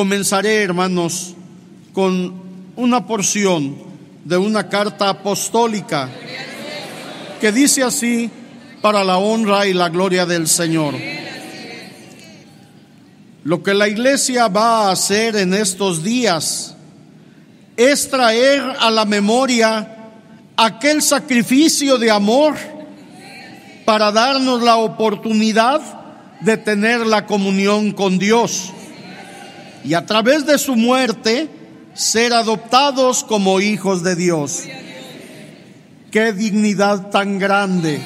comenzaré, hermanos, con una porción de una carta apostólica que dice así, para la honra y la gloria del Señor. Lo que la iglesia va a hacer en estos días es traer a la memoria aquel sacrificio de amor para darnos la oportunidad de tener la comunión con Dios y a través de su muerte ser adoptados como hijos de Dios. Qué dignidad tan grande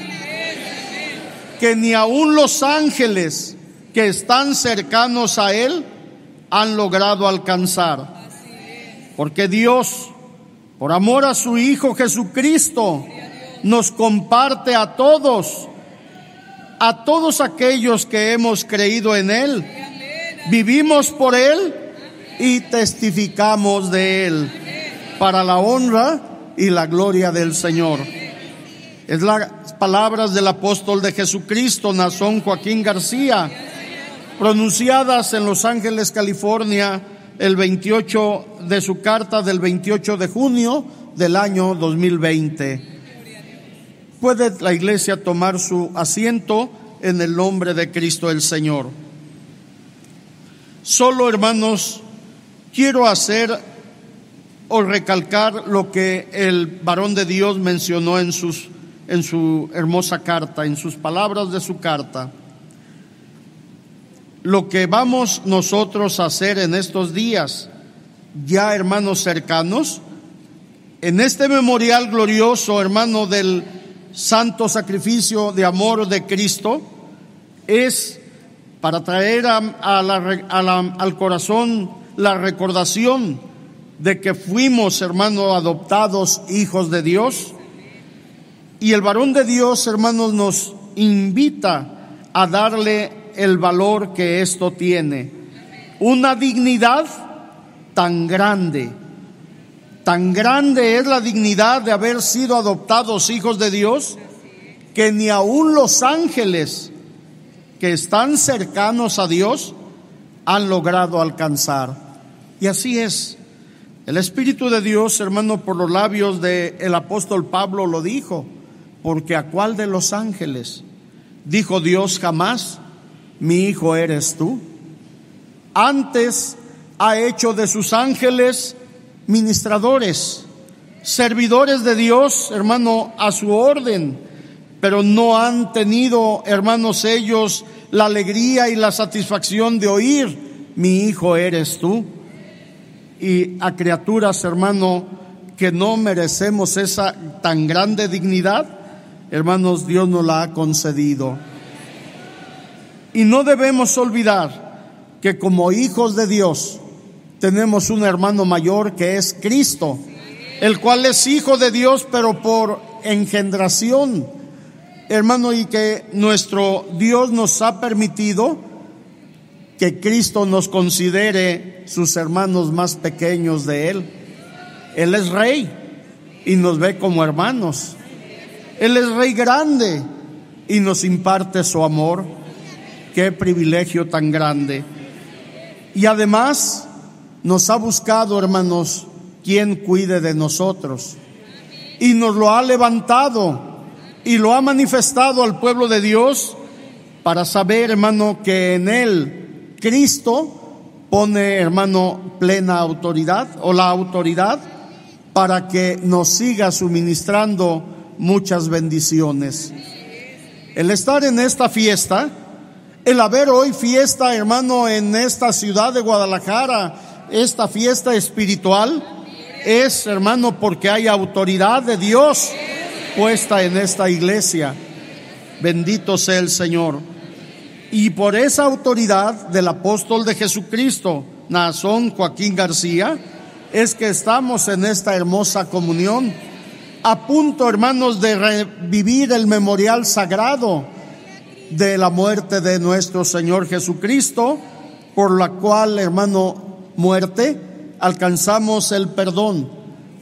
que ni aun los ángeles que están cercanos a Él han logrado alcanzar. Porque Dios, por amor a su Hijo Jesucristo, nos comparte a todos, a todos aquellos que hemos creído en Él. Vivimos por Él y testificamos de Él para la honra y la gloria del Señor. Es las palabras del apóstol de Jesucristo, Nazón Joaquín García, pronunciadas en Los Ángeles, California, el 28 de su carta del 28 de junio del año 2020. Puede la iglesia tomar su asiento en el nombre de Cristo el Señor. Solo, hermanos, quiero hacer o recalcar lo que el varón de Dios mencionó en, sus, en su hermosa carta, en sus palabras de su carta. Lo que vamos nosotros a hacer en estos días, ya hermanos cercanos, en este memorial glorioso, hermano, del santo sacrificio de amor de Cristo, es para traer a, al corazón la recordación de que fuimos, hermanos, adoptados hijos de Dios. Y el varón de Dios, hermanos, nos invita a darle el valor que esto tiene. Una dignidad tan grande. Tan grande es la dignidad de haber sido adoptados hijos de Dios que ni aun los ángeles que están cercanos a Dios han logrado alcanzar. Y así es. El Espíritu de Dios, hermano, por los labios del el apóstol Pablo lo dijo, porque a cuál de los ángeles dijo Dios jamás, mi hijo eres tú. Antes ha hecho de sus ángeles ministradores, servidores de Dios, hermano, a su orden pero no han tenido, hermanos, ellos la alegría y la satisfacción de oír, mi hijo eres tú. Y a criaturas, hermano, que no merecemos esa tan grande dignidad, hermanos, Dios nos la ha concedido. Y no debemos olvidar que como hijos de Dios tenemos un hermano mayor que es Cristo, el cual es hijo de Dios, pero por engendración hermano, y que nuestro Dios nos ha permitido que Cristo nos considere sus hermanos más pequeños de Él. Él es rey y nos ve como hermanos. Él es rey grande y nos imparte su amor. Qué privilegio tan grande. Y además nos ha buscado, hermanos, quien cuide de nosotros. Y nos lo ha levantado y lo ha manifestado al pueblo de Dios para saber, hermano, que en él Cristo pone, hermano, plena autoridad o la autoridad para que nos siga suministrando muchas bendiciones. El estar en esta fiesta, el haber hoy fiesta, hermano, en esta ciudad de Guadalajara, esta fiesta espiritual, es, hermano, porque hay autoridad de Dios puesta en esta iglesia. Bendito sea el Señor. Y por esa autoridad del apóstol de Jesucristo, Nazón Joaquín García, es que estamos en esta hermosa comunión, a punto, hermanos, de revivir el memorial sagrado de la muerte de nuestro Señor Jesucristo, por la cual, hermano, muerte, alcanzamos el perdón,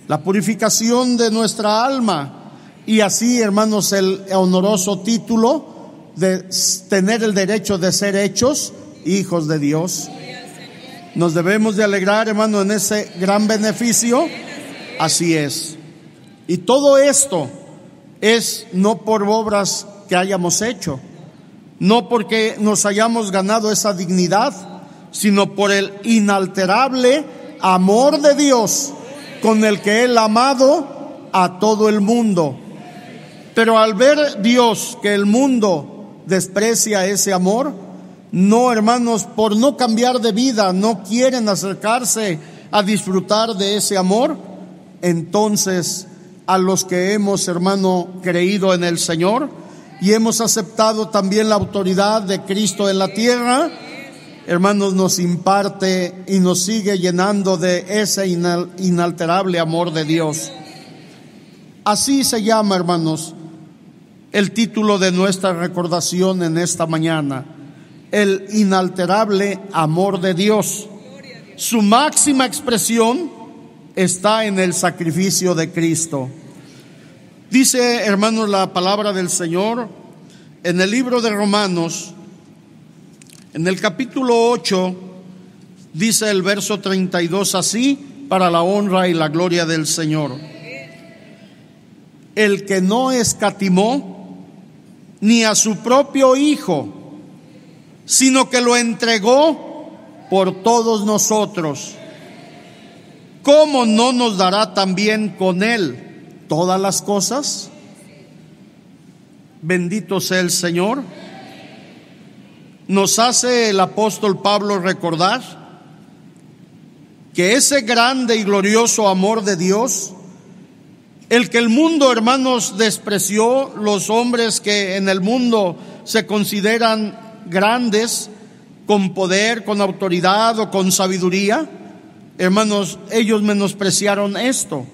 la purificación de nuestra alma, y así, hermanos, el honoroso título de tener el derecho de ser hechos hijos de Dios. Nos debemos de alegrar, hermano, en ese gran beneficio. Así es. Y todo esto es no por obras que hayamos hecho, no porque nos hayamos ganado esa dignidad, sino por el inalterable amor de Dios con el que Él ha amado a todo el mundo. Pero al ver Dios que el mundo desprecia ese amor, no, hermanos, por no cambiar de vida, no quieren acercarse a disfrutar de ese amor, entonces a los que hemos, hermano, creído en el Señor y hemos aceptado también la autoridad de Cristo en la tierra, hermanos, nos imparte y nos sigue llenando de ese inalterable amor de Dios. Así se llama, hermanos, el título de nuestra recordación en esta mañana, el inalterable amor de Dios. Su máxima expresión está en el sacrificio de Cristo. Dice, hermanos, la palabra del Señor en el libro de Romanos, en el capítulo 8, dice el verso 32 así, para la honra y la gloria del Señor. El que no escatimó ni a su propio Hijo, sino que lo entregó por todos nosotros, ¿cómo no nos dará también con Él todas las cosas? Bendito sea el Señor nos hace el apóstol Pablo recordar que ese grande y glorioso amor de Dios, el que el mundo, hermanos, despreció, los hombres que en el mundo se consideran grandes, con poder, con autoridad o con sabiduría, hermanos, ellos menospreciaron esto,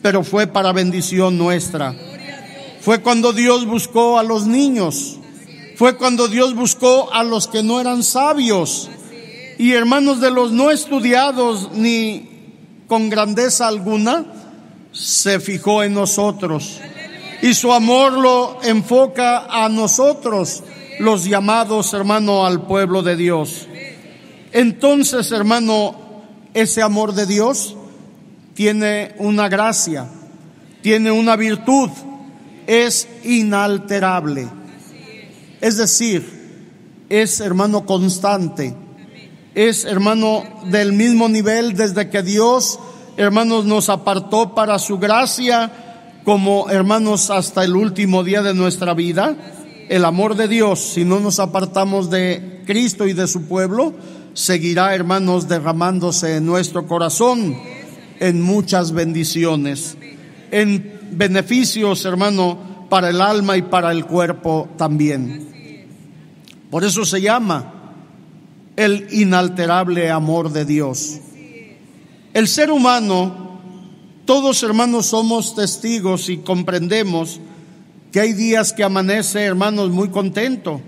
pero fue para bendición nuestra. Fue cuando Dios buscó a los niños. Fue cuando Dios buscó a los que no eran sabios. Y hermanos de los no estudiados ni con grandeza alguna, se fijó en nosotros. Y su amor lo enfoca a nosotros, los llamados, hermano, al pueblo de Dios. Entonces, hermano, ese amor de Dios tiene una gracia, tiene una virtud, es inalterable. Es decir, es hermano constante, es hermano del mismo nivel desde que Dios, hermanos, nos apartó para su gracia como hermanos hasta el último día de nuestra vida. El amor de Dios, si no nos apartamos de Cristo y de su pueblo, seguirá, hermanos, derramándose en nuestro corazón en muchas bendiciones, en beneficios, hermano, para el alma y para el cuerpo también. Por eso se llama el inalterable amor de Dios. El ser humano, todos hermanos somos testigos y comprendemos que hay días que amanece, hermanos, muy contento,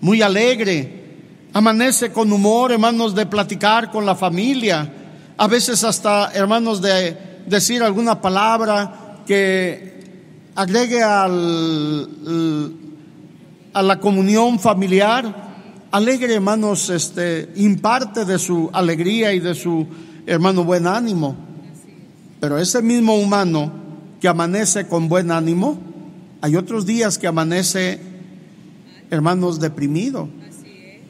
muy alegre, amanece con humor, hermanos, de platicar con la familia, a veces hasta, hermanos, de decir alguna palabra que agregue al a la comunión familiar. Alegre, hermanos, este, imparte de su alegría y de su, hermano, buen ánimo. Pero ese mismo humano que amanece con buen ánimo, hay otros días que amanece, hermanos, deprimido.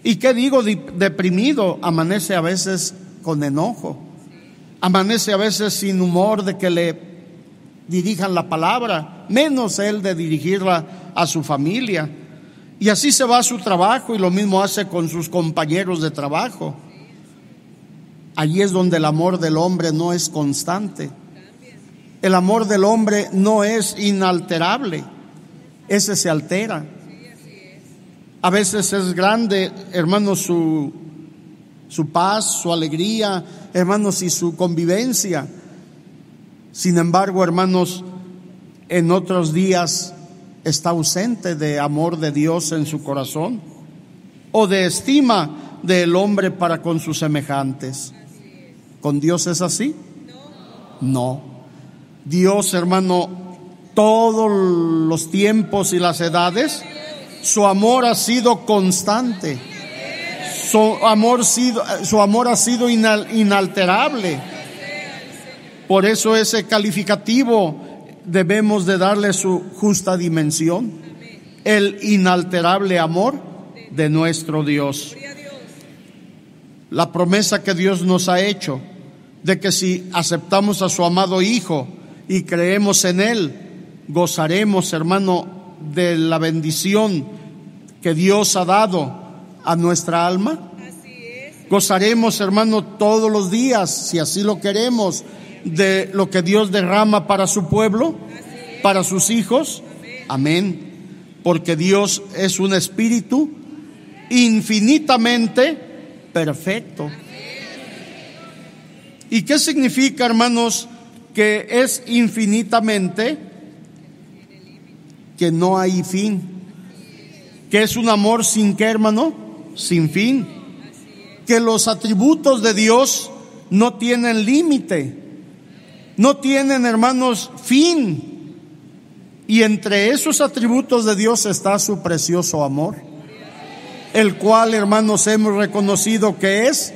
¿Y qué digo deprimido? Amanece a veces con enojo. Amanece a veces sin humor de que le dirijan la palabra, menos él de dirigirla a su familia. Y así se va a su trabajo y lo mismo hace con sus compañeros de trabajo. Allí es donde el amor del hombre no es constante. El amor del hombre no es inalterable. Ese se altera. A veces es grande, hermanos, su, su paz, su alegría, hermanos, y su convivencia. Sin embargo, hermanos, en otros días está ausente de amor de Dios en su corazón o de estima del hombre para con sus semejantes. ¿Con Dios es así? No. Dios, hermano, todos los tiempos y las edades, su amor ha sido constante. Su amor, sido, su amor ha sido inalterable. Por eso ese calificativo debemos de darle su justa dimensión. El inalterable amor de nuestro Dios. La promesa que Dios nos ha hecho de que si aceptamos a su amado Hijo y creemos en Él, gozaremos, hermano, de la bendición que Dios ha dado a nuestra alma. Gozaremos, hermano, todos los días, si así lo queremos, de lo que Dios derrama para su pueblo, para sus hijos. Amén. Porque Dios es un espíritu infinitamente perfecto. ¿Y qué significa, hermanos, que es infinitamente que no hay fin? Que es un amor sin qué, hermano? Sin fin. Que los atributos de Dios no tienen límite. No tienen, hermanos, fin. Y entre esos atributos de Dios está su precioso amor, el cual, hermanos, hemos reconocido que es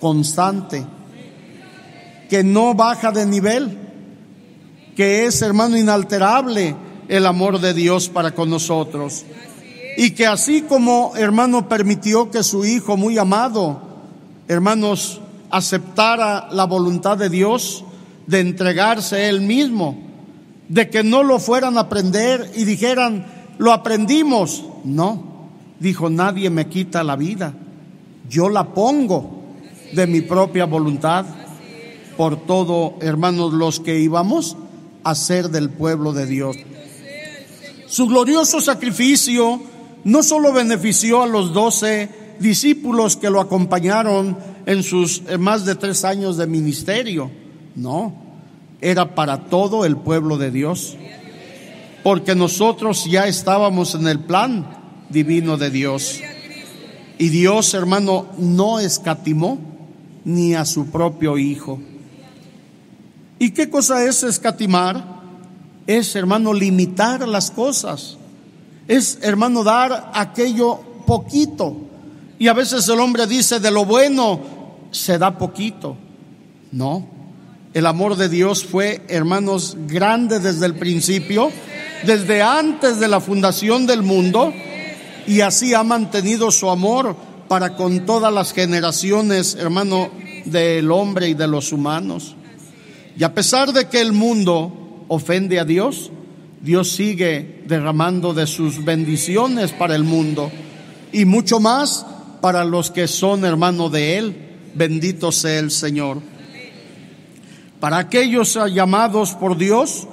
constante que no baja de nivel, que es, hermano, inalterable el amor de Dios para con nosotros. Y que así como, hermano, permitió que su Hijo muy amado, hermanos, aceptara la voluntad de Dios de entregarse él mismo, de que no lo fueran a aprender y dijeran, lo aprendimos. No, dijo, nadie me quita la vida, yo la pongo de mi propia voluntad por todo, hermanos, los que íbamos a ser del pueblo de Dios. Su glorioso sacrificio no solo benefició a los doce discípulos que lo acompañaron en sus eh, más de tres años de ministerio, no, era para todo el pueblo de Dios, porque nosotros ya estábamos en el plan divino de Dios. Y Dios, hermano, no escatimó ni a su propio Hijo. ¿Y qué cosa es escatimar? Es, hermano, limitar las cosas. Es, hermano, dar aquello poquito. Y a veces el hombre dice, de lo bueno se da poquito. No. El amor de Dios fue, hermanos, grande desde el principio, desde antes de la fundación del mundo, y así ha mantenido su amor para con todas las generaciones, hermano, del hombre y de los humanos. Y a pesar de que el mundo ofende a Dios, Dios sigue derramando de sus bendiciones para el mundo y mucho más para los que son hermanos de Él. Bendito sea el Señor. Para aquellos llamados por Dios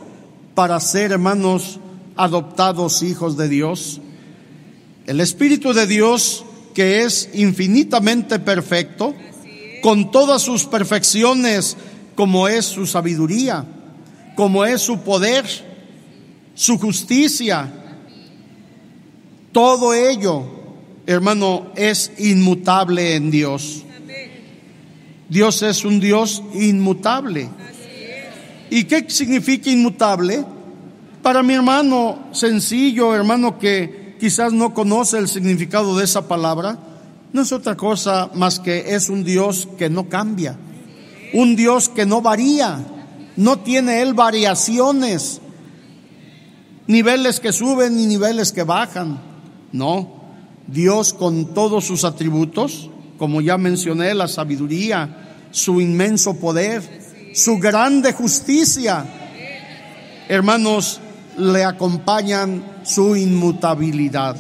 para ser hermanos adoptados hijos de Dios. El Espíritu de Dios, que es infinitamente perfecto, con todas sus perfecciones, como es su sabiduría, como es su poder, su justicia. Todo ello, hermano, es inmutable en Dios. Dios es un Dios inmutable. ¿Y qué significa inmutable? Para mi hermano sencillo, hermano que quizás no conoce el significado de esa palabra, no es otra cosa más que es un Dios que no cambia un Dios que no varía, no tiene Él variaciones, niveles que suben y niveles que bajan. No, Dios con todos sus atributos, como ya mencioné, la sabiduría, su inmenso poder, su grande justicia, hermanos, le acompañan su inmutabilidad.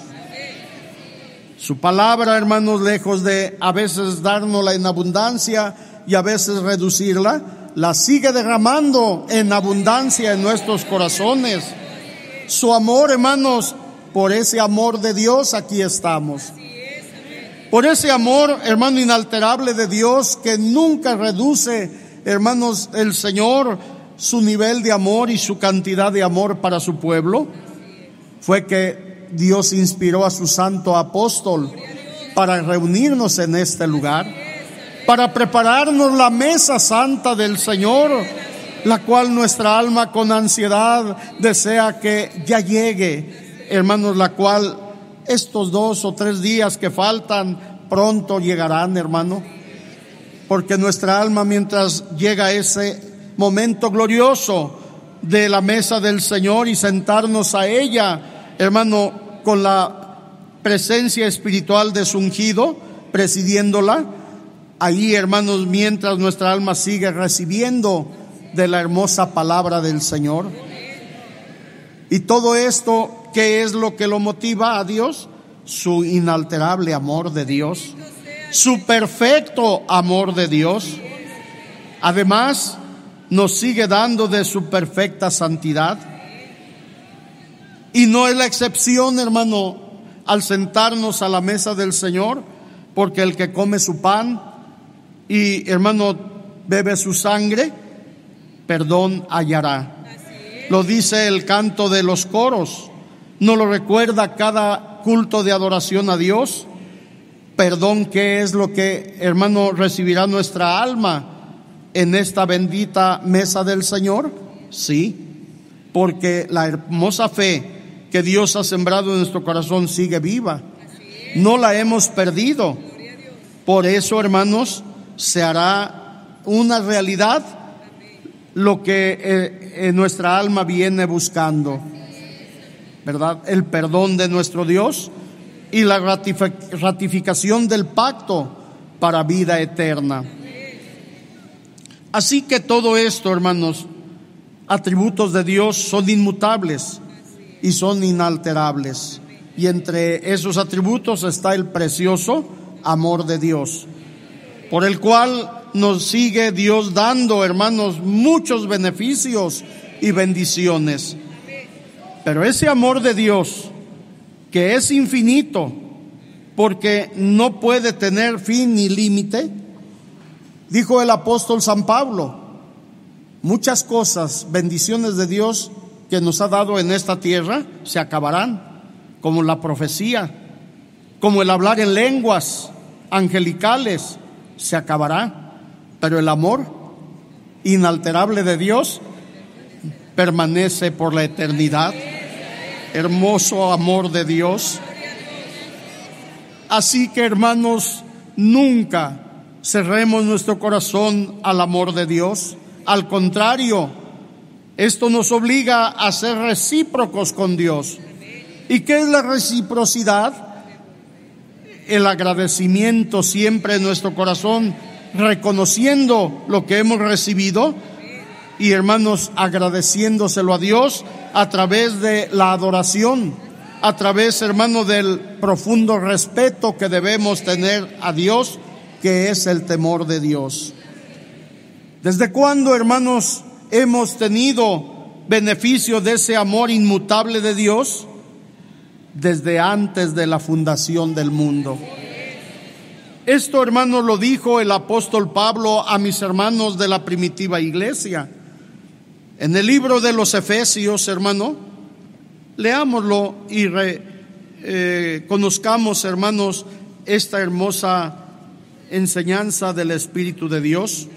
Su palabra, hermanos, lejos de a veces dárnosla en abundancia, y a veces reducirla, la sigue derramando en abundancia en nuestros corazones. Su amor, hermanos, por ese amor de Dios aquí estamos. Por ese amor, hermano, inalterable de Dios que nunca reduce, hermanos, el Señor su nivel de amor y su cantidad de amor para su pueblo, fue que Dios inspiró a su santo apóstol para reunirnos en este lugar para prepararnos la mesa santa del Señor, la cual nuestra alma con ansiedad desea que ya llegue, hermanos, la cual estos dos o tres días que faltan pronto llegarán, hermano. Porque nuestra alma, mientras llega ese momento glorioso de la mesa del Señor y sentarnos a ella, hermano, con la presencia espiritual de su ungido, presidiéndola, ahí, hermanos, mientras nuestra alma sigue recibiendo de la hermosa palabra del Señor. Y todo esto, ¿qué es lo que lo motiva a Dios? Su inalterable amor de Dios, su perfecto amor de Dios. Además, nos sigue dando de su perfecta santidad. Y no es la excepción, hermano, al sentarnos a la mesa del Señor, porque el que come su pan y, hermano, bebe su sangre, perdón hallará. Lo dice el canto de los coros. No lo recuerda cada culto de adoración a Dios. Perdón, ¿qué es lo que, hermano, recibirá nuestra alma en esta bendita mesa del Señor? Sí, porque la hermosa fe que Dios ha sembrado en nuestro corazón sigue viva. No la hemos perdido. Por eso, hermanos, se hará una realidad lo que eh, nuestra alma viene buscando, ¿verdad? El perdón de nuestro Dios y la ratificación del pacto para vida eterna. Así que todo esto, hermanos, atributos de Dios son inmutables y son inalterables. Y entre esos atributos está el precioso amor de Dios, por el cual nos sigue Dios dando, hermanos, muchos beneficios y bendiciones. Pero ese amor de Dios, que es infinito, porque no puede tener fin ni límite, dijo el apóstol San Pablo, muchas cosas, bendiciones de Dios que nos ha dado en esta tierra, se acabarán, como la profecía, como el hablar en lenguas angelicales, se acabará pero el amor inalterable de Dios permanece por la eternidad. Hermoso amor de Dios. Así que hermanos, nunca cerremos nuestro corazón al amor de Dios. Al contrario, esto nos obliga a ser recíprocos con Dios. ¿Y qué es la reciprocidad? El agradecimiento siempre en nuestro corazón reconociendo lo que hemos recibido y hermanos agradeciéndoselo a Dios a través de la adoración, a través hermano del profundo respeto que debemos tener a Dios, que es el temor de Dios. ¿Desde cuándo hermanos hemos tenido beneficio de ese amor inmutable de Dios? Desde antes de la fundación del mundo. Esto, hermanos, lo dijo el apóstol Pablo a mis hermanos de la primitiva iglesia. En el libro de los Efesios, hermano, leámoslo y eh, conozcamos, hermanos, esta hermosa enseñanza del Espíritu de Dios.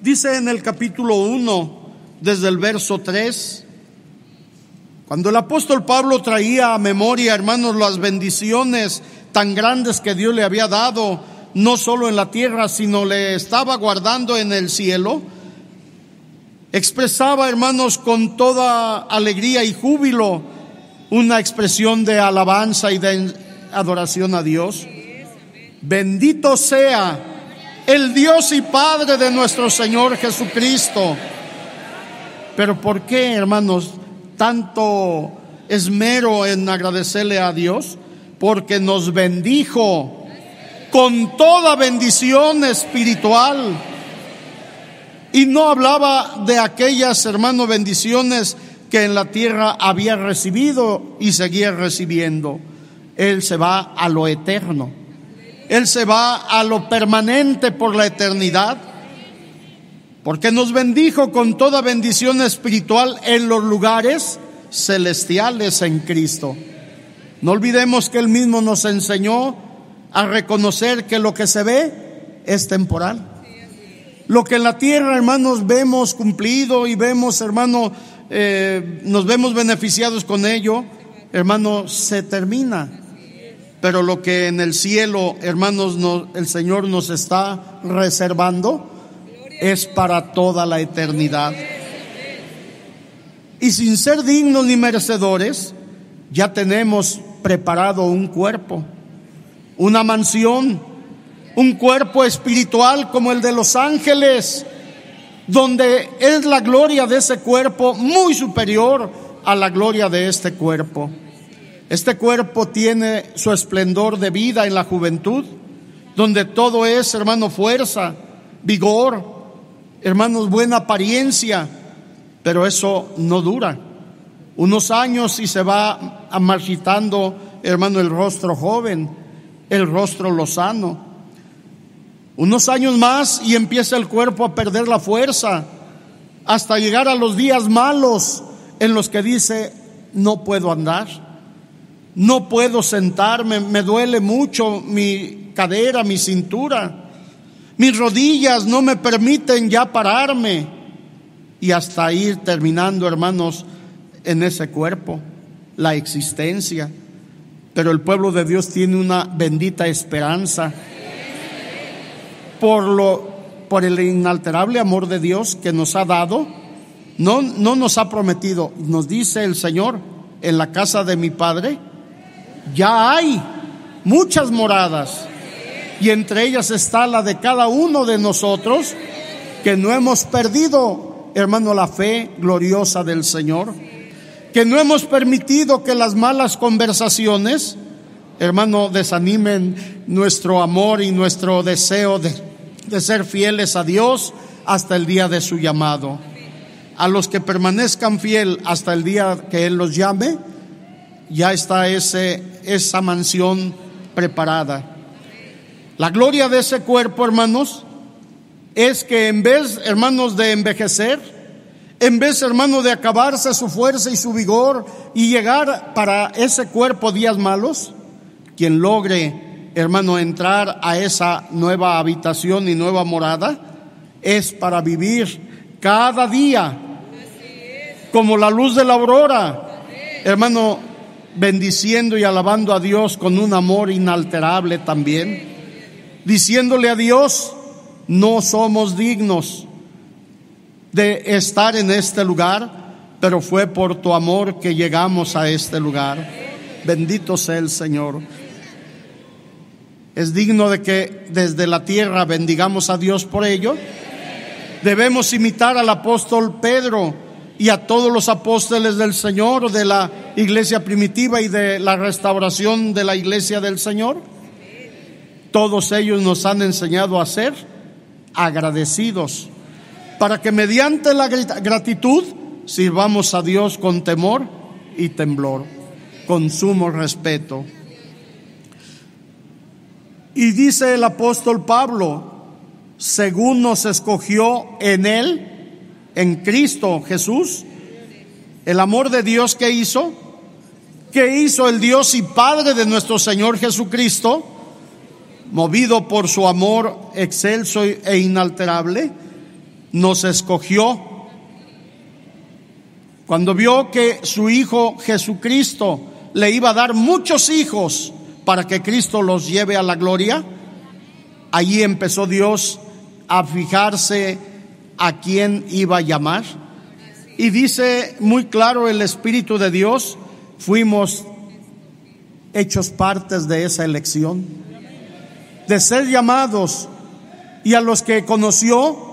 Dice en el capítulo 1, desde el verso 3, cuando el apóstol Pablo traía a memoria, hermanos, las bendiciones tan grandes que Dios le había dado, no solo en la tierra, sino le estaba guardando en el cielo, expresaba, hermanos, con toda alegría y júbilo, una expresión de alabanza y de adoración a Dios. Bendito sea el Dios y Padre de nuestro Señor Jesucristo. Pero ¿por qué, hermanos, tanto esmero en agradecerle a Dios? porque nos bendijo con toda bendición espiritual. Y no hablaba de aquellas, hermanos, bendiciones que en la tierra había recibido y seguía recibiendo. Él se va a lo eterno. Él se va a lo permanente por la eternidad. Porque nos bendijo con toda bendición espiritual en los lugares celestiales en Cristo. No olvidemos que Él mismo nos enseñó a reconocer que lo que se ve es temporal. Lo que en la tierra, hermanos, vemos cumplido y vemos, hermano, eh, nos vemos beneficiados con ello, hermano, se termina. Pero lo que en el cielo, hermanos, el Señor nos está reservando es para toda la eternidad. Y sin ser dignos ni merecedores, ya tenemos preparado un cuerpo, una mansión, un cuerpo espiritual como el de los ángeles, donde es la gloria de ese cuerpo muy superior a la gloria de este cuerpo. Este cuerpo tiene su esplendor de vida en la juventud, donde todo es, hermano, fuerza, vigor, hermanos, buena apariencia, pero eso no dura. Unos años y se va amarchitando, hermano, el rostro joven, el rostro lozano. Unos años más y empieza el cuerpo a perder la fuerza, hasta llegar a los días malos en los que dice, no puedo andar, no puedo sentarme, me duele mucho mi cadera, mi cintura, mis rodillas no me permiten ya pararme. Y hasta ir terminando, hermanos, en ese cuerpo, la existencia. Pero el pueblo de Dios tiene una bendita esperanza por lo por el inalterable amor de Dios que nos ha dado. No, no nos ha prometido, nos dice el Señor, en la casa de mi Padre ya hay muchas moradas. Y entre ellas está la de cada uno de nosotros que no hemos perdido, hermano, la fe gloriosa del Señor, que no hemos permitido que las malas conversaciones, hermano, desanimen nuestro amor y nuestro deseo de, ser fieles a Dios hasta el día de su llamado. A los que permanezcan fiel hasta el día que Él los llame, ya está ese, esa mansión preparada. La gloria de ese cuerpo, hermanos, es que en vez, hermanos, de envejecer, en vez, hermanos, de acabarse su fuerza y su vigor y llegar para ese cuerpo días malos, quien logre, hermano, entrar a esa nueva habitación y nueva morada, es para vivir cada día, como la luz de la aurora, hermano, bendiciendo y alabando a Dios con un amor inalterable también, diciéndole a Dios, no somos dignos de estar en este lugar, pero fue por tu amor que llegamos a este lugar. Bendito sea el Señor. Es digno de que desde la tierra bendigamos a Dios por ello. Debemos imitar al apóstol Pedro y a todos los apóstoles del Señor, de la iglesia primitiva y de la restauración de la iglesia del Señor. Todos ellos nos han enseñado a ser agradecidos, para que mediante la gratitud sirvamos a Dios con temor y temblor, con sumo respeto. Y dice el apóstol Pablo, según nos escogió en Él, en Cristo Jesús, el amor de Dios que hizo, que hizo el Dios y Padre de nuestro Señor Jesucristo, movido por su amor excelso e inalterable, nos escogió. Cuando vio que su Hijo Jesucristo le iba a dar muchos hijos para que Cristo los lleve a la gloria, allí empezó Dios a fijarse a quién iba a llamar. Y dice muy claro el Espíritu de Dios, fuimos hechos partes de esa elección, de ser llamados y a los que conoció,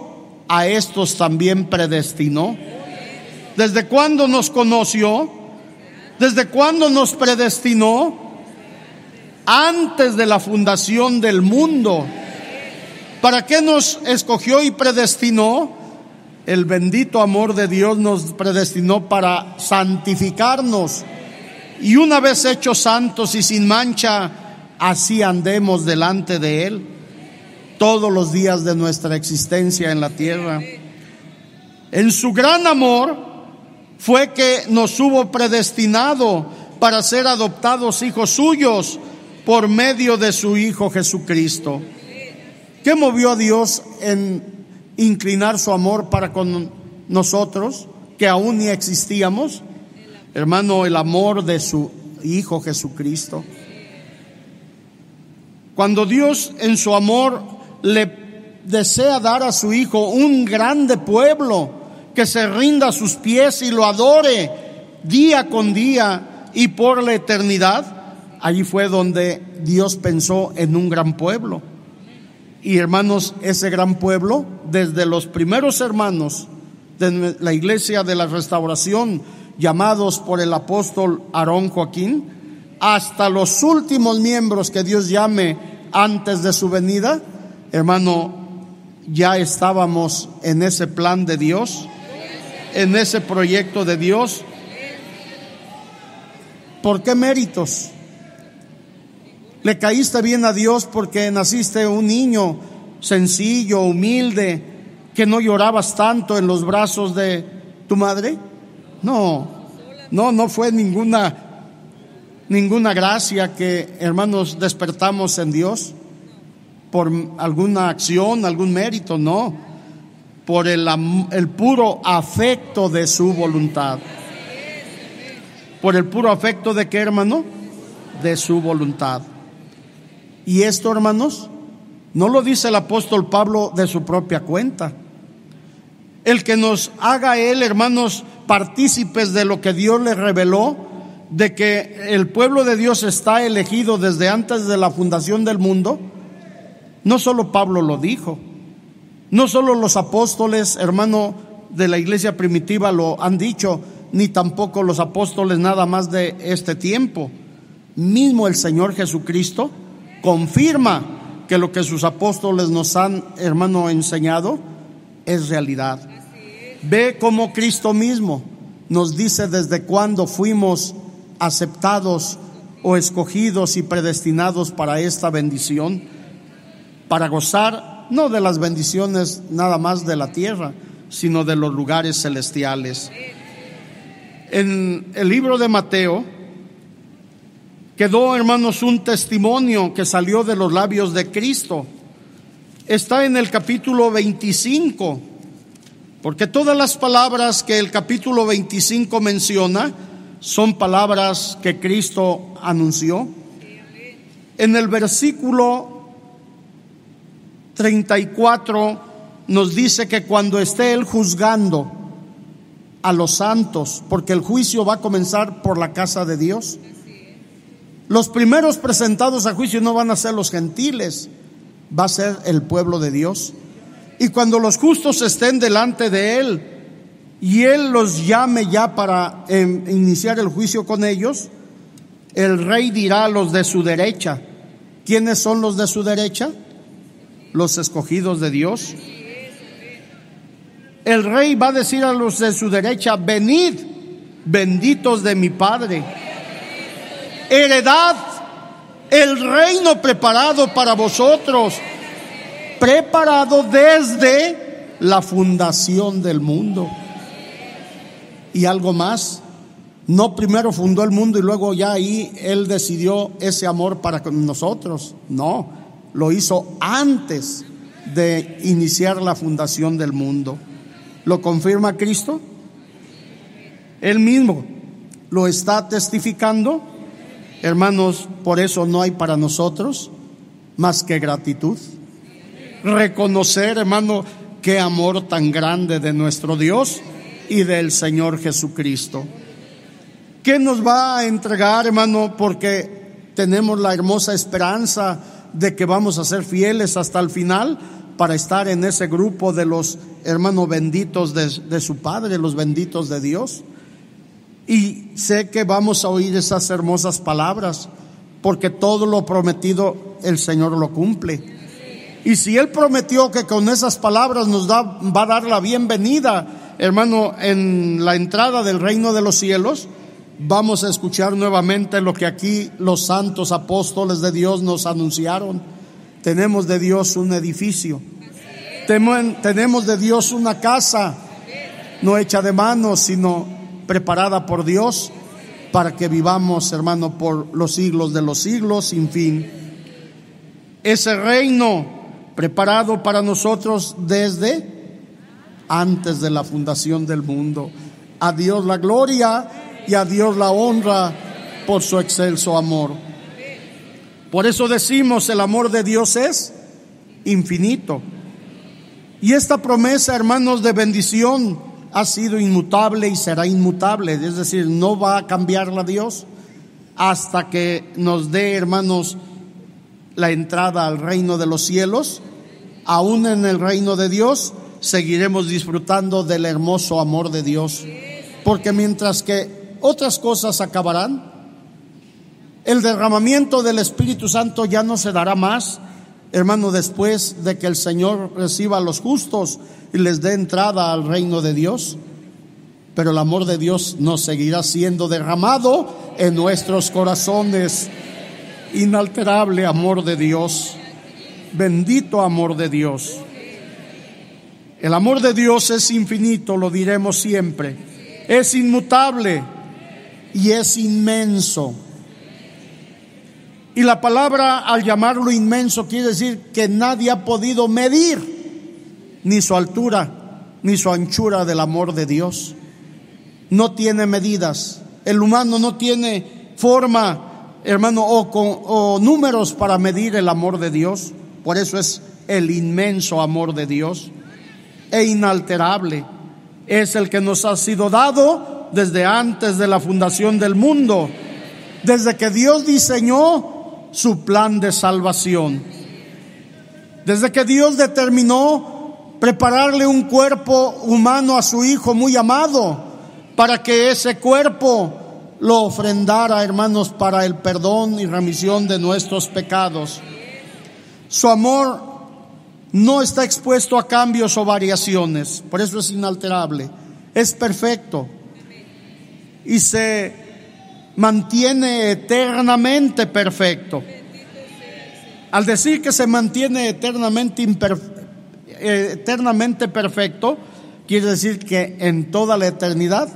a estos también predestinó. ¿Desde cuándo nos conoció? ¿Desde cuándo nos predestinó? Antes de la fundación del mundo ¿Para qué nos escogió y predestinó? El bendito amor de Dios nos predestinó para santificarnos. Y una vez hechos santos y sin mancha, así andemos delante de Él todos los días de nuestra existencia en la tierra. En su gran amor fue que nos hubo predestinado para ser adoptados hijos suyos por medio de su Hijo Jesucristo. ¿Qué movió a Dios en inclinar su amor para con nosotros, que aún ni existíamos? Hermano, el amor de su Hijo Jesucristo. Cuando Dios en su amor le desea dar a su Hijo un grande pueblo que se rinda a sus pies y lo adore día con día y por la eternidad, allí fue donde Dios pensó en un gran pueblo. Y hermanos, ese gran pueblo, desde los primeros hermanos de la iglesia de la restauración, llamados por el apóstol Aarón Joaquín, hasta los últimos miembros que Dios llame antes de su venida, hermano, ya estábamos en ese plan de Dios, en ese proyecto de Dios. ¿Por qué méritos? Le caíste bien a Dios porque naciste un niño sencillo, humilde, que no llorabas tanto en los brazos de tu madre. No, no, no fue ninguna, ninguna gracia que hermanos despertamos en Dios por alguna acción, algún mérito, no, por el, el puro afecto de su voluntad. Por el puro afecto de qué hermano? De su voluntad. Y esto, hermanos, no lo dice el apóstol Pablo de su propia cuenta. El que nos haga él, hermanos, partícipes de lo que Dios le reveló, de que el pueblo de Dios está elegido desde antes de la fundación del mundo, no solo Pablo lo dijo, no solo los apóstoles, hermano de la iglesia primitiva, lo han dicho, ni tampoco los apóstoles nada más de este tiempo. Mismo el Señor Jesucristo confirma que lo que sus apóstoles nos han, hermano, enseñado es realidad. Ve cómo Cristo mismo nos dice desde cuándo fuimos aceptados o escogidos y predestinados para esta bendición, para gozar no de las bendiciones nada más de la tierra, sino de los lugares celestiales. En el libro de Mateo, quedó, hermanos, un testimonio que salió de los labios de Cristo. Está en el capítulo 25, porque todas las palabras que el capítulo 25 menciona son palabras que Cristo anunció. En el versículo 34 nos dice que cuando esté Él juzgando a los santos, porque el juicio va a comenzar por la casa de Dios, los primeros presentados a juicio no van a ser los gentiles, va a ser el pueblo de Dios. Y cuando los justos estén delante de Él y Él los llame ya para em, iniciar el juicio con ellos, el rey dirá a los de su derecha. ¿Quiénes son los de su derecha? Los escogidos de Dios. El rey va a decir a los de su derecha, venid, benditos de mi Padre heredad el reino preparado para vosotros, preparado desde la fundación del mundo. Y algo más, no primero fundó el mundo y luego ya ahí Él decidió ese amor para nosotros, no, lo hizo antes de iniciar la fundación del mundo. ¿Lo confirma Cristo? Él mismo lo está testificando Hermanos, por eso no hay para nosotros más que gratitud. Reconocer, hermano, qué amor tan grande de nuestro Dios y del Señor Jesucristo. ¿Qué nos va a entregar, hermano? Porque tenemos la hermosa esperanza de que vamos a ser fieles hasta el final para estar en ese grupo de los hermanos benditos de, de su Padre, los benditos de Dios. Y sé que vamos a oír esas hermosas palabras, porque todo lo prometido el Señor lo cumple. Y si Él prometió que con esas palabras nos da, va a dar la bienvenida, hermano, en la entrada del reino de los cielos, vamos a escuchar nuevamente lo que aquí los santos apóstoles de Dios nos anunciaron. Tenemos de Dios un edificio. Tenemos de Dios una casa, no hecha de manos, sino preparada por Dios para que vivamos, hermano, por los siglos de los siglos, sin fin. Ese reino preparado para nosotros desde antes de la fundación del mundo. A Dios la gloria y a Dios la honra por su excelso amor. Por eso decimos, el amor de Dios es infinito. Y esta promesa, hermanos, de bendición ha sido inmutable y será inmutable. Es decir, no va a cambiarla Dios hasta que nos dé, hermanos, la entrada al reino de los cielos. Aún en el reino de Dios seguiremos disfrutando del hermoso amor de Dios. Porque mientras que otras cosas acabarán, el derramamiento del Espíritu Santo ya no se dará más, hermano, después de que el Señor reciba a los justos y les dé entrada al reino de Dios. Pero el amor de Dios nos seguirá siendo derramado en nuestros corazones. Inalterable amor de Dios. Bendito amor de Dios. El amor de Dios es infinito, lo diremos siempre. Es inmutable y es inmenso. Y la palabra al llamarlo inmenso quiere decir que nadie ha podido medir ni su altura ni su anchura del amor de Dios. No tiene medidas. El humano no tiene forma, hermano, o, o números para medir el amor de Dios. Por eso es el inmenso amor de Dios e inalterable. Es el que nos ha sido dado desde antes de la fundación del mundo, desde que Dios diseñó su plan de salvación. Desde que Dios determinó prepararle un cuerpo humano a su Hijo muy amado, para que ese cuerpo lo ofrendara, hermanos, para el perdón y remisión de nuestros pecados. Su amor no está expuesto a cambios o variaciones, por eso es inalterable, es perfecto y se mantiene eternamente perfecto. Al decir que se mantiene eternamente, eternamente perfecto, quiere decir que en toda la eternidad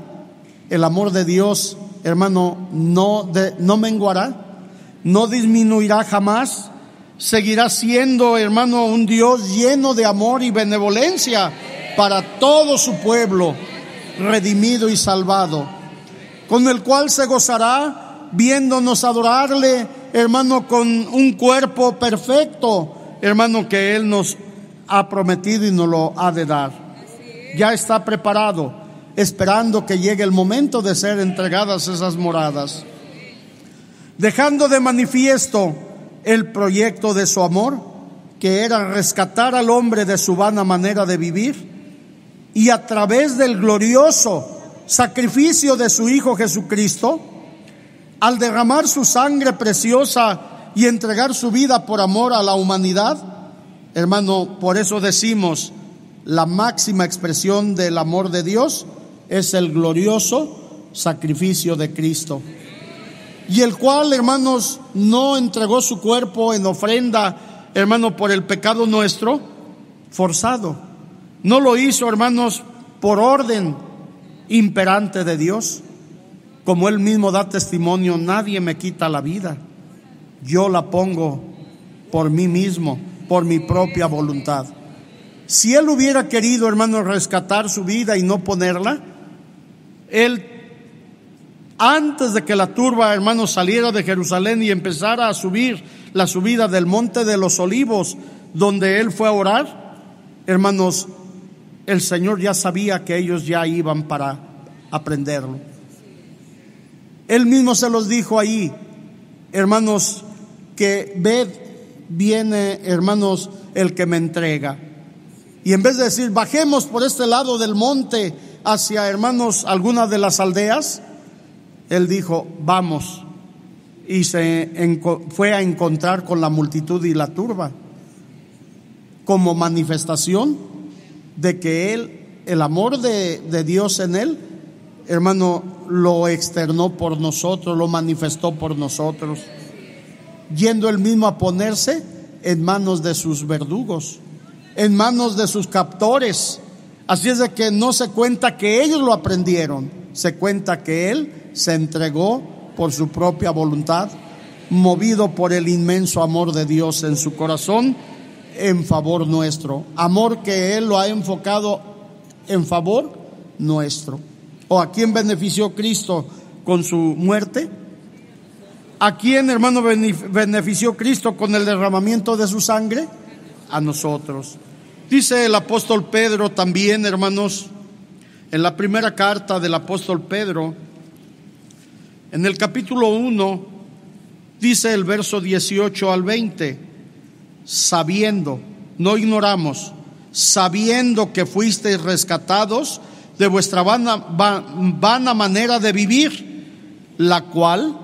el amor de Dios, hermano, no, no menguará, no disminuirá jamás, seguirá siendo, hermano, un Dios lleno de amor y benevolencia para todo su pueblo, redimido y salvado con el cual se gozará viéndonos adorarle, hermano, con un cuerpo perfecto, hermano, que Él nos ha prometido y nos lo ha de dar. Ya está preparado, esperando que llegue el momento de ser entregadas esas moradas. Dejando de manifiesto el proyecto de su amor, que era rescatar al hombre de su vana manera de vivir, y a través del glorioso sacrificio de su Hijo Jesucristo, al derramar su sangre preciosa y entregar su vida por amor a la humanidad, hermano, por eso decimos, la máxima expresión del amor de Dios es el glorioso sacrificio de Cristo. Y el cual, hermanos, no entregó su cuerpo en ofrenda, hermano, por el pecado nuestro, forzado. No lo hizo, hermanos, por orden, imperante de Dios. Como Él mismo da testimonio, nadie me quita la vida. Yo la pongo por mí mismo, por mi propia voluntad. Si Él hubiera querido, hermano, rescatar su vida y no ponerla, Él, antes de que la turba, hermano, saliera de Jerusalén y empezara a subir la subida del monte de los olivos, donde Él fue a orar, hermanos, el Señor ya sabía que ellos ya iban para aprenderlo. Él mismo se los dijo ahí, hermanos, que ved, viene, hermanos, el que me entrega. Y en vez de decir, bajemos por este lado del monte hacia, hermanos, algunas de las aldeas, él dijo, vamos. Y se fue a encontrar con la multitud y la turba como manifestación de que Él, el amor de, Dios en Él, hermano, lo externó por nosotros, lo manifestó por nosotros, yendo Él mismo a ponerse en manos de sus verdugos, en manos de sus captores. Así es de que no se cuenta que ellos lo aprendieron, se cuenta que Él se entregó por su propia voluntad, movido por el inmenso amor de Dios en su corazón en favor nuestro. Amor que Él lo ha enfocado en favor nuestro. ¿O a quién benefició Cristo con su muerte? ¿A quién, hermano, benefició Cristo con el derramamiento de su sangre? A nosotros. Dice el apóstol Pedro también, hermanos, en la primera carta del apóstol Pedro, en el capítulo 1, dice el verso 18 al 20, sabiendo, no ignoramos, sabiendo que fuisteis rescatados de vuestra vana, manera de vivir, la cual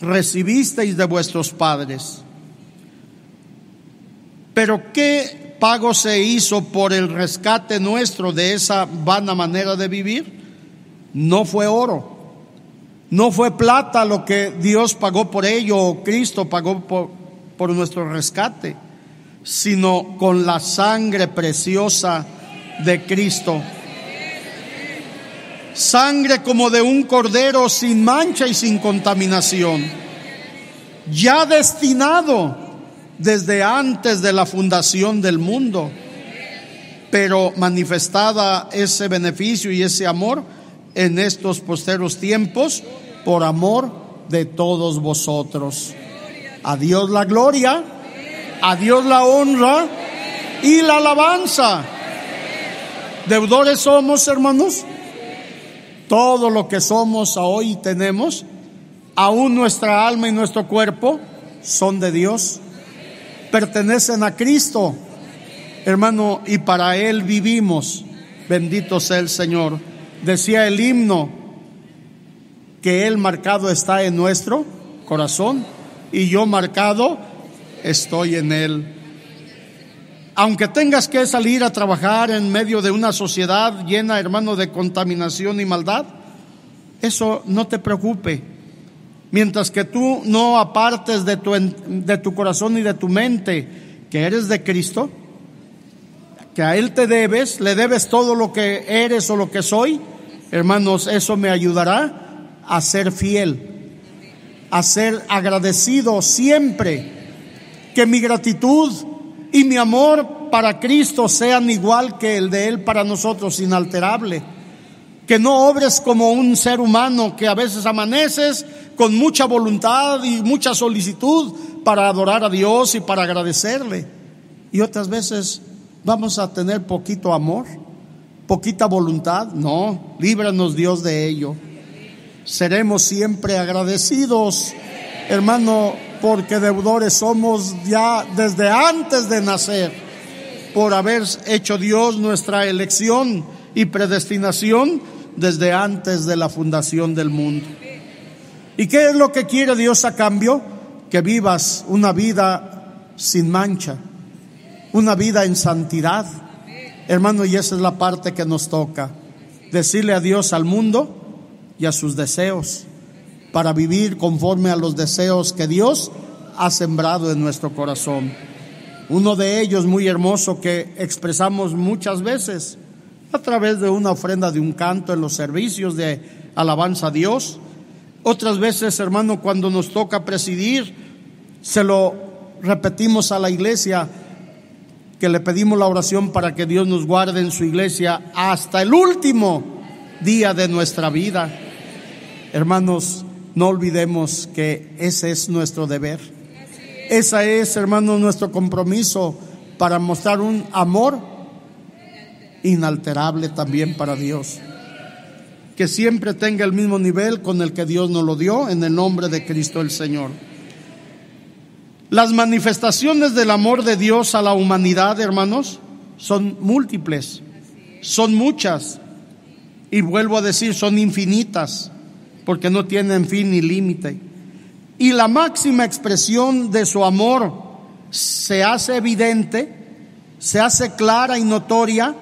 recibisteis de vuestros padres. Pero ¿qué pago se hizo por el rescate nuestro de esa vana manera de vivir? No fue oro, no fue plata lo que Dios pagó por ello o Cristo pagó por, por nuestro rescate, sino con la sangre preciosa de Cristo. Sangre como de un cordero sin mancha y sin contaminación, ya destinado desde antes de la fundación del mundo, pero manifestada ese beneficio y ese amor en estos posteros tiempos por amor de todos vosotros. A Dios la gloria, a Dios la honra y la alabanza. ¿Deudores somos, hermanos? Todo lo que somos hoy tenemos, aún nuestra alma y nuestro cuerpo, son de Dios. Pertenecen a Cristo, hermano, y para Él vivimos. Bendito sea el Señor. Decía el himno que Él marcado está en nuestro corazón y yo marcado estoy en Él. Aunque tengas que salir a trabajar en medio de una sociedad llena, hermano, de contaminación y maldad, eso no te preocupe. Mientras que tú no apartes de tu, de tu corazón y de tu mente que eres de Cristo, que a Él te debes, le debes todo lo que eres o lo que soy, hermanos, eso me ayudará a ser fiel, a ser agradecido siempre, que mi gratitud y mi amor para Cristo sean igual que el de Él para nosotros, inalterable. Que no obres como un ser humano que a veces amaneces con mucha voluntad y mucha solicitud para adorar a Dios y para agradecerle. Y otras veces vamos a tener poquito amor, poquita voluntad. No, líbranos Dios de ello. Seremos siempre agradecidos, hermano, porque deudores somos ya desde antes de nacer, por haber hecho Dios nuestra elección y predestinación desde antes de la fundación del mundo. ¿Y qué es lo que quiere Dios a cambio? Que vivas una vida sin mancha, una vida en santidad. Hermano, y esa es la parte que nos toca. Decirle adiós al mundo y a sus deseos para vivir conforme a los deseos que Dios ha sembrado en nuestro corazón. Uno de ellos muy hermoso que expresamos muchas veces a través de una ofrenda de un canto en los servicios de alabanza a Dios. Otras veces, hermano, cuando nos toca presidir, se lo repetimos a la iglesia que le pedimos la oración para que Dios nos guarde en su iglesia hasta el último día de nuestra vida. Hermanos, no olvidemos que ese es nuestro deber. Esa es, hermano, nuestro compromiso para mostrar un amor inalterable también para Dios. Que siempre tenga el mismo nivel con el que Dios nos lo dio en el nombre de Cristo el Señor. Las manifestaciones del amor de Dios a la humanidad, hermanos, son múltiples, son muchas, y vuelvo a decir, son infinitas porque no tienen fin ni límite. Y la máxima expresión de su amor se hace evidente, se hace clara y notoria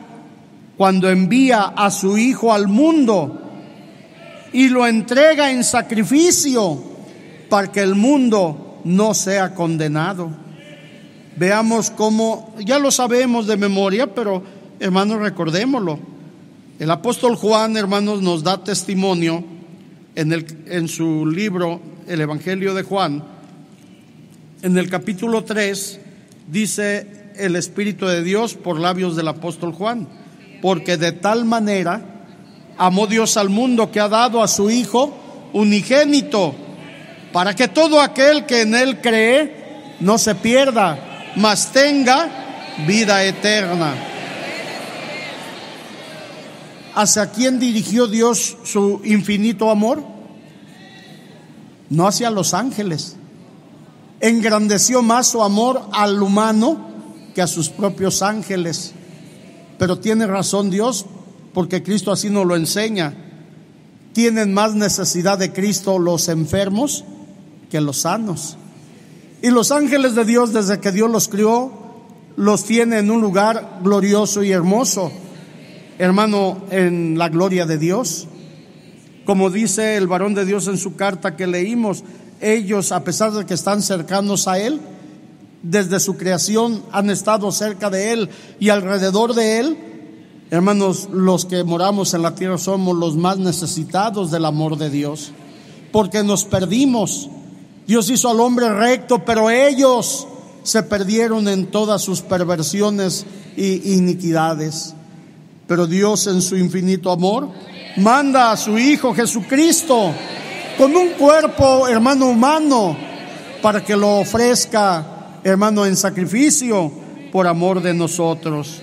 cuando envía a su Hijo al mundo y lo entrega en sacrificio para que el mundo no sea condenado. Veamos cómo, ya lo sabemos de memoria, pero hermanos, recordémoslo. El apóstol Juan, hermanos, nos da testimonio en, el, en su libro, el Evangelio de Juan, en el capítulo 3, dice el Espíritu de Dios por labios del apóstol Juan, porque de tal manera amó Dios al mundo que ha dado a su Hijo unigénito, para que todo aquel que en él cree no se pierda, mas tenga vida eterna. ¿Hacia quién dirigió Dios su infinito amor? No hacia los ángeles. Engrandeció más su amor al humano que a sus propios ángeles. Pero tiene razón Dios, porque Cristo así nos lo enseña. Tienen más necesidad de Cristo los enfermos que los sanos. Y los ángeles de Dios, desde que Dios los crió, los tiene en un lugar glorioso y hermoso. Hermano, en la gloria de Dios. Como dice el varón de Dios en su carta que leímos, ellos, a pesar de que están cercanos a Él, desde su creación han estado cerca de Él y alrededor de Él. Hermanos, los que moramos en la tierra somos los más necesitados del amor de Dios, porque nos perdimos. Dios hizo al hombre recto, pero ellos se perdieron en todas sus perversiones y iniquidades. Pero Dios en su infinito amor manda a su Hijo Jesucristo con un cuerpo, hermano humano, para que lo ofrezca hermano, en sacrificio por amor de nosotros.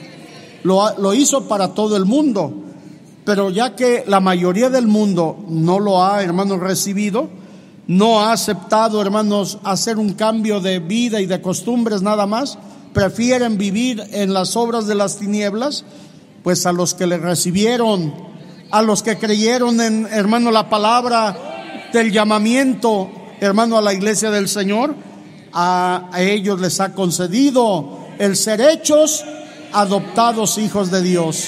Lo, hizo para todo el mundo, pero ya que la mayoría del mundo no lo ha, hermanos, recibido, no ha aceptado, hermanos, hacer un cambio de vida y de costumbres nada más, prefieren vivir en las obras de las tinieblas, pues a los que le recibieron, a los que creyeron en, hermano, la palabra del llamamiento, hermano, a la iglesia del Señor, a, ellos les ha concedido el ser hechos adoptados hijos de Dios.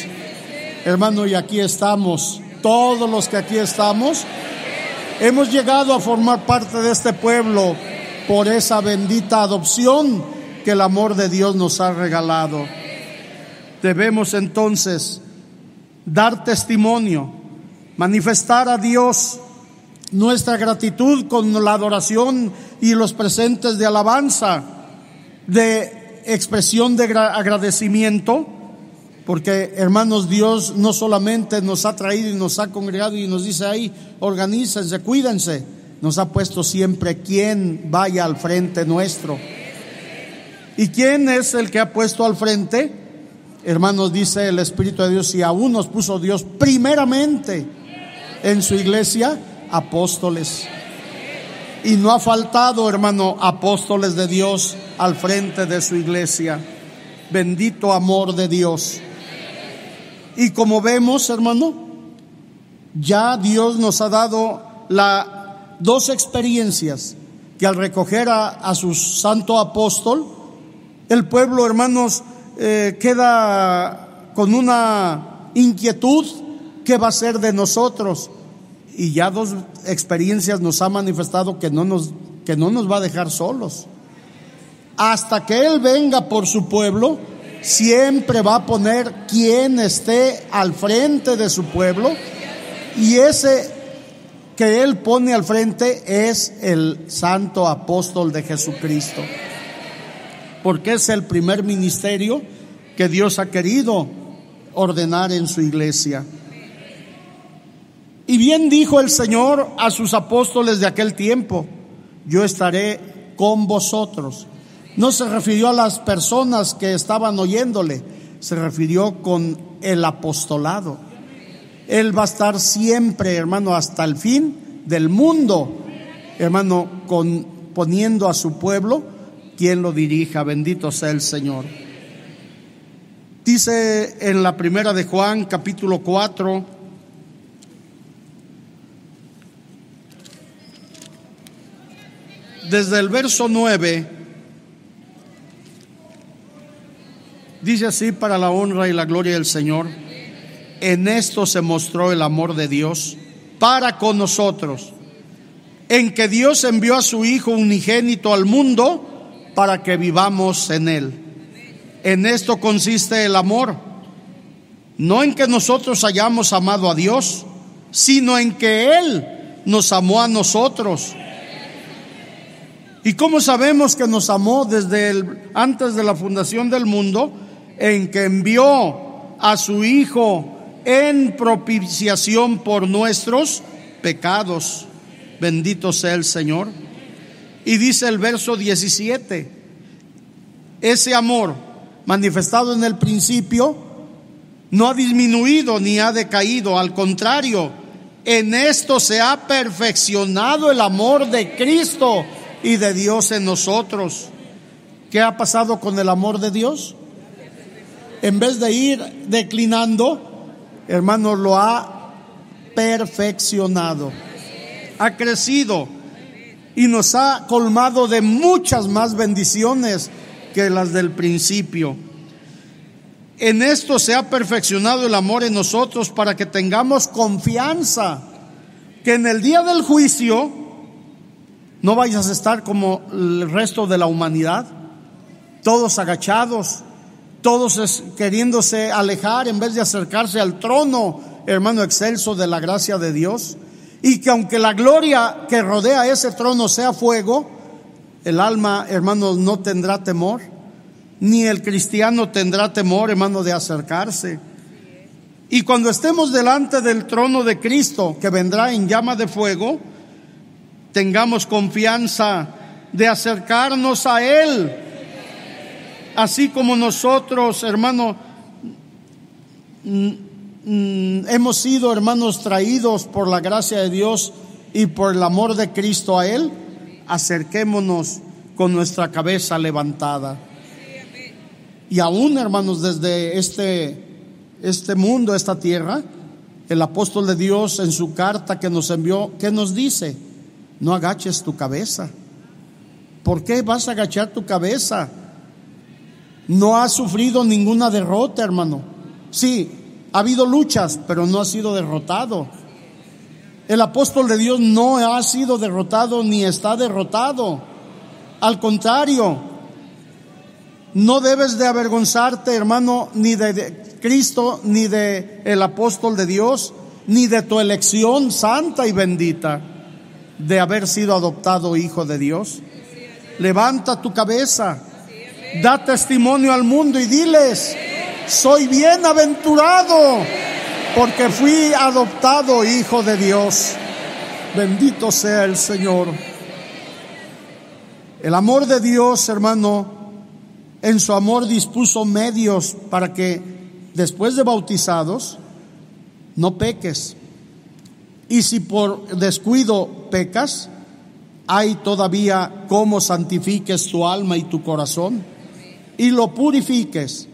Hermano, y aquí estamos, todos los que aquí estamos, hemos llegado a formar parte de este pueblo por esa bendita adopción que el amor de Dios nos ha regalado. Debemos entonces dar testimonio, manifestar a Dios nuestra gratitud con la adoración y los presentes de alabanza, de expresión de agradecimiento, porque hermanos, Dios no solamente nos ha traído y nos ha congregado y nos dice ahí, organícense, cuídense, nos ha puesto siempre quien vaya al frente nuestro. ¿Y quién es el que ha puesto al frente? Hermanos, dice el Espíritu de Dios, y aún nos puso Dios primeramente en su iglesia, apóstoles. Y no ha faltado, hermano, apóstoles de Dios al frente de su iglesia. Bendito amor de Dios. Y como vemos, hermano, ya Dios nos ha dado la, dos experiencias que al recoger a, su santo apóstol, el pueblo, hermanos, eh, queda con una inquietud que va a ser de nosotros y ya dos experiencias nos ha manifestado que no nos, que no nos va a dejar solos. Hasta que Él venga por su pueblo, siempre va a poner quien esté al frente de su pueblo y ese que Él pone al frente es el santo apóstol de Jesucristo. Porque es el primer ministerio que Dios ha querido ordenar en su iglesia. Y bien dijo el Señor a sus apóstoles de aquel tiempo, yo estaré con vosotros. No se refirió a las personas que estaban oyéndole, se refirió con el apostolado. Él va a estar siempre, hermano, hasta el fin del mundo, hermano, con, poniendo a su pueblo quien lo dirija. Bendito sea el Señor. Dice en la primera de Juan, capítulo 4, desde el verso 9, dice así para la honra y la gloria del Señor, en esto se mostró el amor de Dios para con nosotros, en que Dios envió a su Hijo unigénito al mundo para que vivamos en él. En esto consiste el amor, no en que nosotros hayamos amado a Dios, sino en que Él nos amó a nosotros ¿Y cómo sabemos que nos amó desde el, antes de la fundación del mundo? En que envió a su Hijo en propiciación por nuestros pecados. Bendito sea el Señor. Y dice el verso 17, ese amor manifestado en el principio no ha disminuido ni ha decaído, al contrario, en esto se ha perfeccionado el amor de Cristo y de Dios en nosotros. ¿Qué ha pasado con el amor de Dios? En vez de ir declinando, hermanos, lo ha perfeccionado. Ha crecido y nos ha colmado de muchas más bendiciones que las del principio. En esto se ha perfeccionado el amor en nosotros para que tengamos confianza que en el día del juicio no vayas a estar como el resto de la humanidad, todos agachados, todos queriéndose alejar en vez de acercarse al trono, hermano excelso de la gracia de Dios, y que aunque la gloria que rodea ese trono sea fuego, el alma, hermanos, no tendrá temor ni el cristiano tendrá temor, hermano, de acercarse. Y cuando estemos delante del trono de Cristo, que vendrá en llama de fuego, tengamos confianza de acercarnos a Él. Así como nosotros, hermano, hemos sido, hermanos, traídos por la gracia de Dios y por el amor de Cristo a Él, acerquémonos con nuestra cabeza levantada. Y aún, hermanos, desde este, este mundo, esta tierra, el apóstol de Dios en su carta que nos envió, ¿qué nos dice? No agaches tu cabeza. ¿Por qué vas a agachar tu cabeza? No has sufrido ninguna derrota, hermano. Sí, ha habido luchas, pero no ha sido derrotado. El apóstol de Dios no ha sido derrotado ni está derrotado. Al contrario, no debes de avergonzarte, hermano, ni de Cristo, ni de el apóstol de Dios, ni de tu elección santa y bendita de haber sido adoptado hijo de Dios. Levanta tu cabeza, da testimonio al mundo y diles, soy bienaventurado porque fui adoptado hijo de Dios. Bendito sea el Señor. El amor de Dios, hermano, en su amor dispuso medios para que después de bautizados no peques. Y si por descuido pecas, hay todavía cómo santifiques tu alma y tu corazón y lo purifiques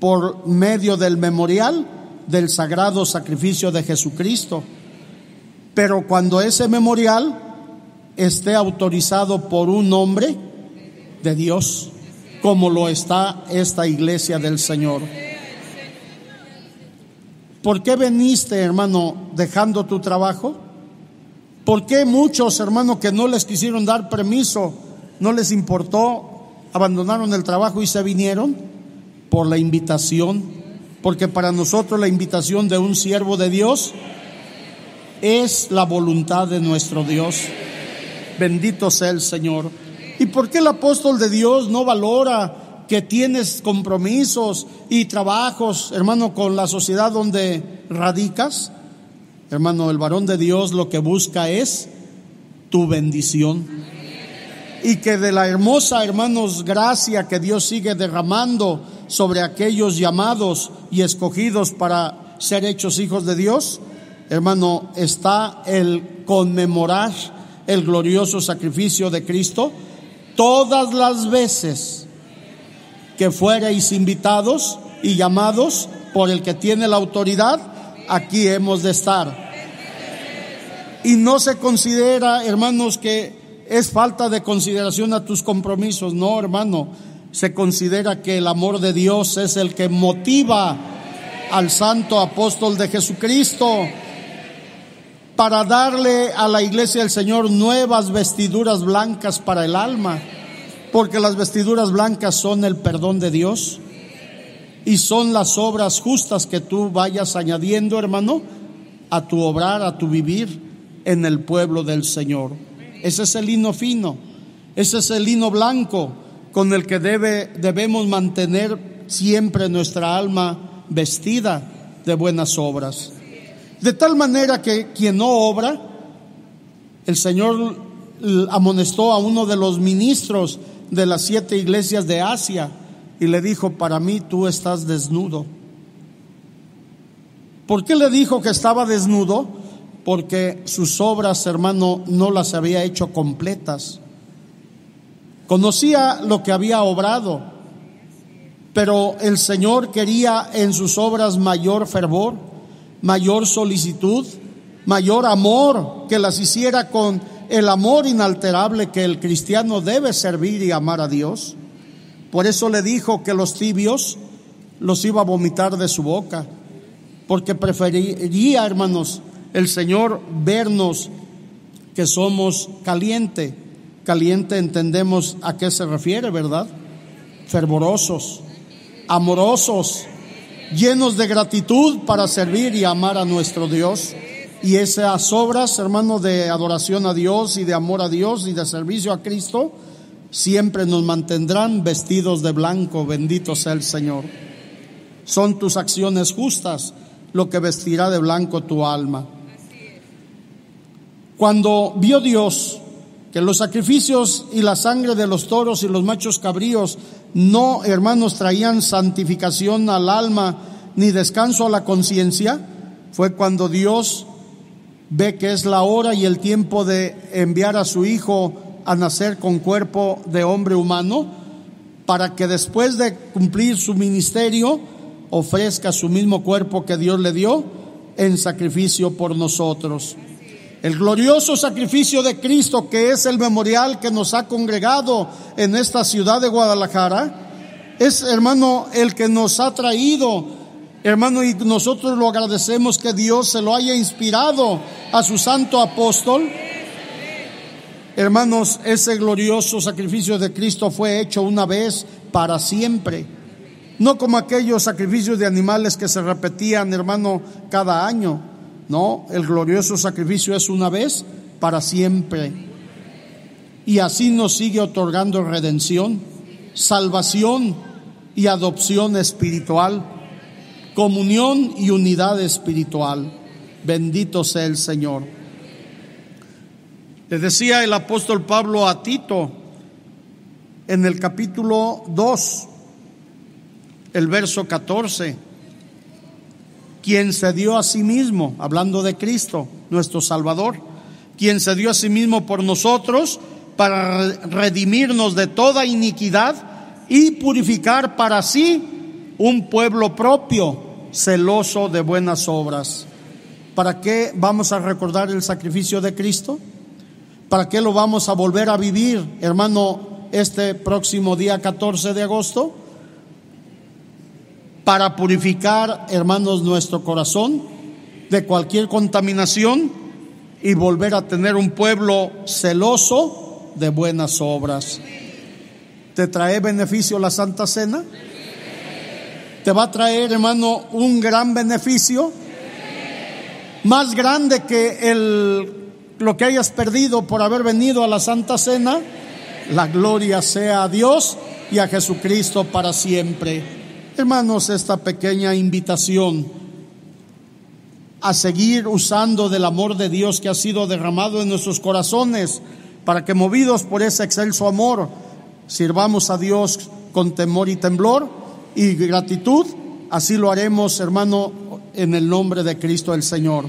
por medio del memorial del sagrado sacrificio de Jesucristo. Pero cuando ese memorial esté autorizado por un hombre de Dios, como lo está esta iglesia del Señor. ¿Por qué veniste, hermano, dejando tu trabajo? ¿Por qué muchos, hermanos, que no les quisieron dar permiso, no les importó, abandonaron el trabajo y se vinieron? Por la invitación. Porque para nosotros la invitación de un siervo de Dios es la voluntad de nuestro Dios. Bendito sea el Señor. ¿Y por qué el apóstol de Dios no valora que tienes compromisos y trabajos, hermano, con la sociedad donde radicas? Hermano, el varón de Dios lo que busca es tu bendición. Y que de la hermosa, hermanos, gracia que Dios sigue derramando sobre aquellos llamados y escogidos para ser hechos hijos de Dios, hermano, está el conmemorar el glorioso sacrificio de Cristo todas las veces que fuereis invitados y llamados por el que tiene la autoridad, aquí hemos de estar. Y no se considera, hermanos, que es falta de consideración a tus compromisos. No, hermano, se considera que el amor de Dios es el que motiva al santo apóstol de Jesucristo para darle a la iglesia del Señor nuevas vestiduras blancas para el alma, porque las vestiduras blancas son el perdón de Dios y son las obras justas que tú vayas añadiendo, hermano, a tu obrar, a tu vivir en el pueblo del Señor. Ese es el lino fino, ese es el lino blanco con el que debe, debemos mantener siempre nuestra alma vestida de buenas obras. De tal manera que quien no obra, el Señor amonestó a uno de los ministros de las siete iglesias de Asia y le dijo, para mí tú estás desnudo. ¿Por qué le dijo que estaba desnudo? Porque sus obras, hermano, no las había hecho completas. Conocía lo que había obrado, pero el Señor quería en sus obras mayor fervor, mayor solicitud, mayor amor, que las hiciera con el amor inalterable que el cristiano debe servir y amar a Dios. Por eso le dijo que los tibios los iba a vomitar de su boca, porque preferiría, hermanos, el Señor vernos que somos caliente. Caliente entendemos a qué se refiere, ¿verdad? Fervorosos, amorosos, llenos de gratitud para servir y amar a nuestro Dios. Y esas obras, hermano, de adoración a Dios y de amor a Dios y de servicio a Cristo, siempre nos mantendrán vestidos de blanco, bendito sea el Señor. Son tus acciones justas lo que vestirá de blanco tu alma. Cuando vio Dios que los sacrificios y la sangre de los toros y los machos cabríos no, hermanos, traían santificación al alma ni descanso a la conciencia, fue cuando Dios ve que es la hora y el tiempo de enviar a su hijo a nacer con cuerpo de hombre humano, para que después de cumplir su ministerio ofrezca su mismo cuerpo que Dios le dio en sacrificio por nosotros. El glorioso sacrificio de Cristo, que es el memorial que nos ha congregado en esta ciudad de Guadalajara, es, hermano, el que nos ha traído Hermano, y nosotros lo agradecemos que Dios se lo haya inspirado a su santo apóstol. Hermanos, ese glorioso sacrificio de Cristo fue hecho una vez para siempre. No como aquellos sacrificios de animales que se repetían, hermano, cada año. No, el glorioso sacrificio es una vez para siempre. Y así nos sigue otorgando redención, salvación y adopción espiritual comunión y unidad espiritual. Bendito sea el Señor. Le decía el apóstol Pablo a Tito en el capítulo 2, el verso 14, quien se dio a sí mismo, hablando de Cristo, nuestro Salvador, quien se dio a sí mismo por nosotros para redimirnos de toda iniquidad y purificar para sí un pueblo propio, celoso de buenas obras. ¿Para qué vamos a recordar el sacrificio de Cristo? ¿Para qué lo vamos a volver a vivir, hermano, este próximo día 14 de agosto? Para purificar, hermanos, nuestro corazón de cualquier contaminación y volver a tener un pueblo celoso de buenas obras. ¿Te trae beneficio la Santa Cena? te va a traer, hermano, un gran beneficio, más grande que el, lo que hayas perdido por haber venido a la Santa Cena. La gloria sea a Dios y a Jesucristo para siempre. Hermanos, esta pequeña invitación a seguir usando del amor de Dios que ha sido derramado en nuestros corazones, para que movidos por ese excelso amor, sirvamos a Dios con temor y temblor y gratitud, así lo haremos, hermano, en el nombre de Cristo el Señor.